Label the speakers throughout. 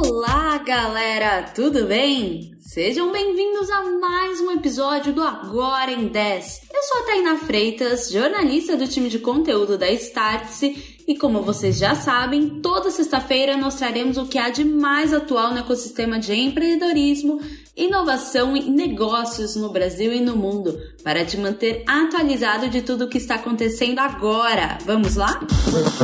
Speaker 1: Olá, galera, tudo bem? Sejam bem-vindos a mais um episódio do Agora em 10. Eu sou a Tainá Freitas, jornalista do time de conteúdo da Startse, e como vocês já sabem, toda sexta-feira nós traremos o que há de mais atual no ecossistema de empreendedorismo, inovação e negócios no Brasil e no mundo, para te manter atualizado de tudo o que está acontecendo agora. Vamos lá? Vamos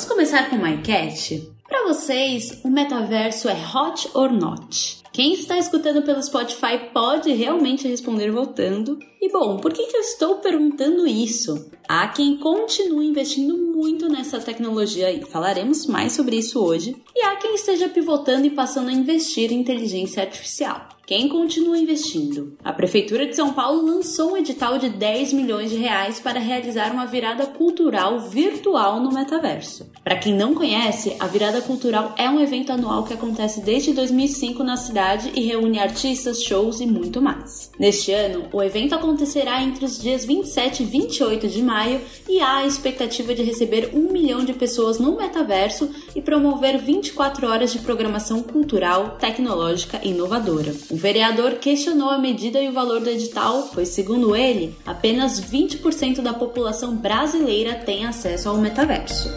Speaker 1: começar com uma enquete? Para vocês, o metaverso é hot or not? Quem está escutando pelo Spotify pode realmente responder voltando. E bom, por que, que eu estou perguntando isso? Há quem continue investindo muito nessa tecnologia e falaremos mais sobre isso hoje. E há quem esteja pivotando e passando a investir em inteligência artificial. Quem continua investindo? A Prefeitura de São Paulo lançou um edital de 10 milhões de reais para realizar uma virada cultural virtual no metaverso. Para quem não conhece, a virada cultural é um evento anual que acontece desde 2005 na cidade e reúne artistas, shows e muito mais. Neste ano, o evento acontecerá entre os dias 27 e 28 de maio e há a expectativa de receber um milhão de pessoas no metaverso e promover 24 horas de programação cultural, tecnológica e inovadora. O vereador questionou a medida e o valor do edital, pois, segundo ele, apenas 20% da população brasileira tem acesso ao metaverso.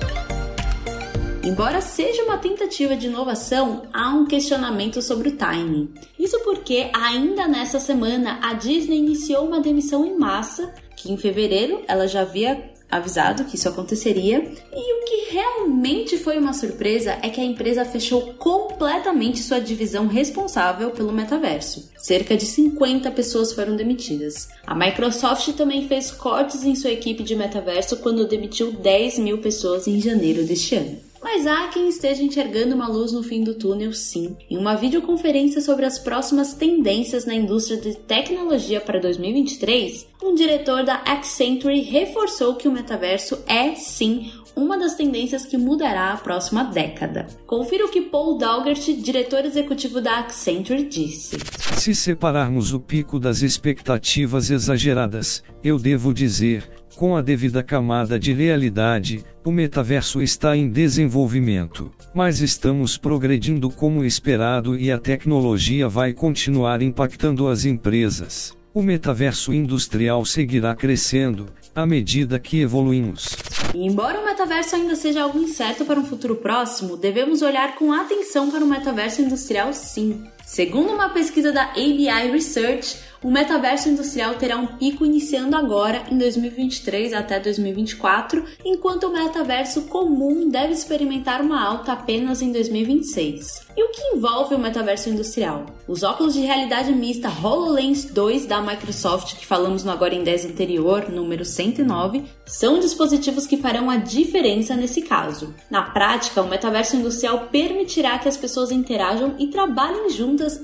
Speaker 1: Embora seja uma tentativa de inovação, há um questionamento sobre o timing. Isso porque, ainda nessa semana, a Disney iniciou uma demissão em massa, que em fevereiro ela já havia avisado que isso aconteceria. E o que realmente foi uma surpresa é que a empresa fechou completamente sua divisão responsável pelo metaverso. Cerca de 50 pessoas foram demitidas. A Microsoft também fez cortes em sua equipe de metaverso quando demitiu 10 mil pessoas em janeiro deste ano. Mas há quem esteja enxergando uma luz no fim do túnel, sim. Em uma videoconferência sobre as próximas tendências na indústria de tecnologia para 2023, um diretor da Accenture reforçou que o metaverso é, sim, uma das tendências que mudará a próxima década. Confira o que Paul Daugert, diretor executivo da Accenture, disse.
Speaker 2: Se separarmos o pico das expectativas exageradas, eu devo dizer, com a devida camada de realidade, o metaverso está em desenvolvimento, mas estamos progredindo como esperado e a tecnologia vai continuar impactando as empresas. O metaverso industrial seguirá crescendo à medida que evoluímos.
Speaker 1: E embora o metaverso ainda seja algo incerto para um futuro próximo, devemos olhar com atenção para o metaverso industrial sim. Segundo uma pesquisa da ABI Research, o metaverso industrial terá um pico iniciando agora, em 2023 até 2024, enquanto o metaverso comum deve experimentar uma alta apenas em 2026. E o que envolve o metaverso industrial? Os óculos de realidade mista HoloLens 2 da Microsoft, que falamos no Agora em 10 anterior, número 109, são dispositivos que farão a diferença nesse caso. Na prática, o metaverso industrial permitirá que as pessoas interajam e trabalhem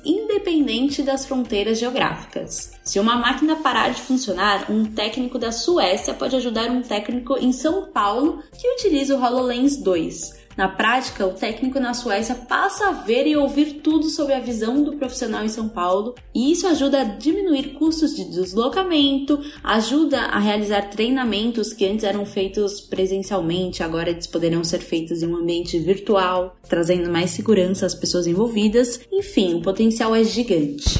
Speaker 1: independente das fronteiras geográficas. Se uma máquina parar de funcionar, um técnico da Suécia pode ajudar um técnico em São Paulo que utiliza o HoloLens 2. Na prática, o técnico na Suécia passa a ver e ouvir tudo sobre a visão do profissional em São Paulo, e isso ajuda a diminuir custos de deslocamento, ajuda a realizar treinamentos que antes eram feitos presencialmente, agora eles poderão ser feitos em um ambiente virtual, trazendo mais segurança às pessoas envolvidas. Enfim, o potencial é gigante.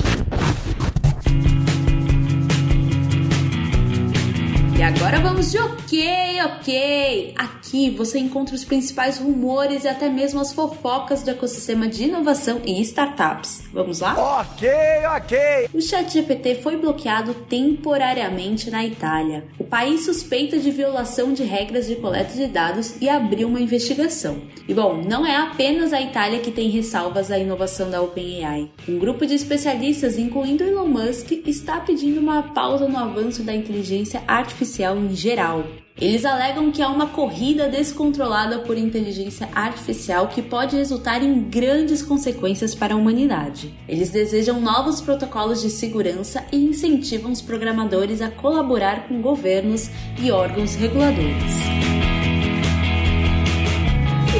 Speaker 1: Agora vamos de ok, ok! Aqui você encontra os principais rumores e até mesmo as fofocas do ecossistema de inovação e startups. Vamos lá?
Speaker 3: Ok, ok!
Speaker 1: O ChatGPT foi bloqueado temporariamente na Itália. O país suspeita de violação de regras de coleta de dados e abriu uma investigação. E bom, não é apenas a Itália que tem ressalvas à inovação da OpenAI. Um grupo de especialistas, incluindo Elon Musk, está pedindo uma pausa no avanço da inteligência artificial em geral. Eles alegam que há uma corrida descontrolada por inteligência artificial que pode resultar em grandes consequências para a humanidade. Eles desejam novos protocolos de segurança e incentivam os programadores a colaborar com governos e órgãos reguladores.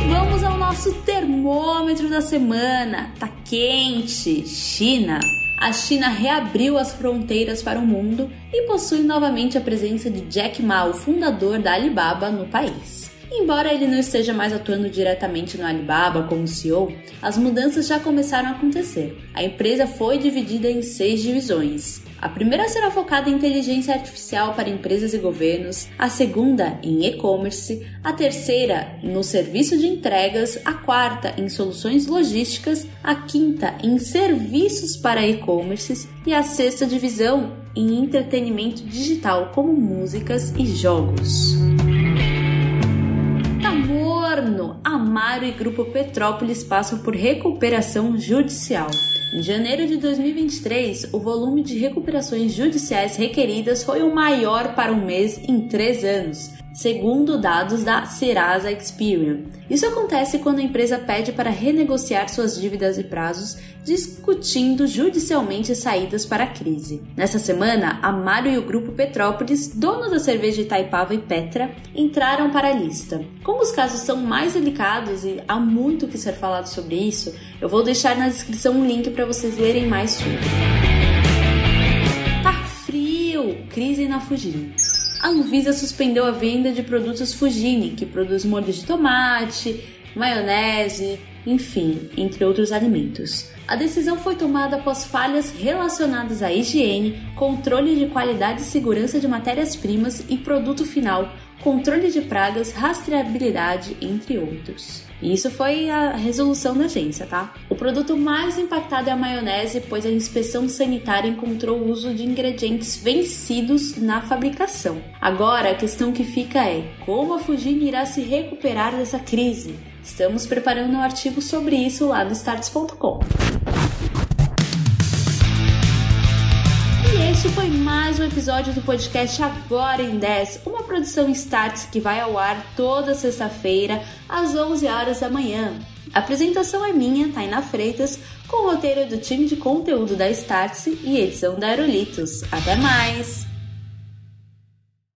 Speaker 1: Vamos ao nosso termômetro da semana. Tá quente, China. A China reabriu as fronteiras para o mundo e possui novamente a presença de Jack Ma, o fundador da Alibaba, no país. Embora ele não esteja mais atuando diretamente no Alibaba como CEO, as mudanças já começaram a acontecer. A empresa foi dividida em seis divisões. A primeira será focada em inteligência artificial para empresas e governos, a segunda em e-commerce, a terceira no serviço de entregas, a quarta em soluções logísticas, a quinta em serviços para e-commerces e a sexta divisão em entretenimento digital como músicas e jogos. Amaro e Grupo Petrópolis passam por recuperação judicial. Em janeiro de 2023, o volume de recuperações judiciais requeridas foi o maior para um mês em três anos, segundo dados da Serasa Experian. Isso acontece quando a empresa pede para renegociar suas dívidas e prazos, discutindo judicialmente saídas para a crise. Nessa semana, a Mário e o grupo Petrópolis, dono da cerveja Itaipava e Petra, entraram para a lista. Como os casos são mais delicados e há muito que ser falado sobre isso, eu vou deixar na descrição um link para vocês lerem mais sobre. Tá frio! Crise na Fujimi a Anvisa suspendeu a venda de produtos Fugini, que produz molho de tomate, maionese, enfim, entre outros alimentos. A decisão foi tomada após falhas relacionadas à higiene, controle de qualidade e segurança de matérias-primas e produto final, controle de pragas, rastreabilidade, entre outros. E isso foi a resolução da agência, tá? O produto mais impactado é a maionese, pois a inspeção sanitária encontrou o uso de ingredientes vencidos na fabricação. Agora, a questão que fica é: como a Fujin irá se recuperar dessa crise? Estamos preparando um artigo sobre isso lá no starts.com. Este foi mais um episódio do podcast Agora em 10, uma produção Starts que vai ao ar toda sexta-feira às 11 horas da manhã. A apresentação é minha, Tainá Freitas, com o roteiro do time de conteúdo da Startse e edição da Aerolitos. Até mais!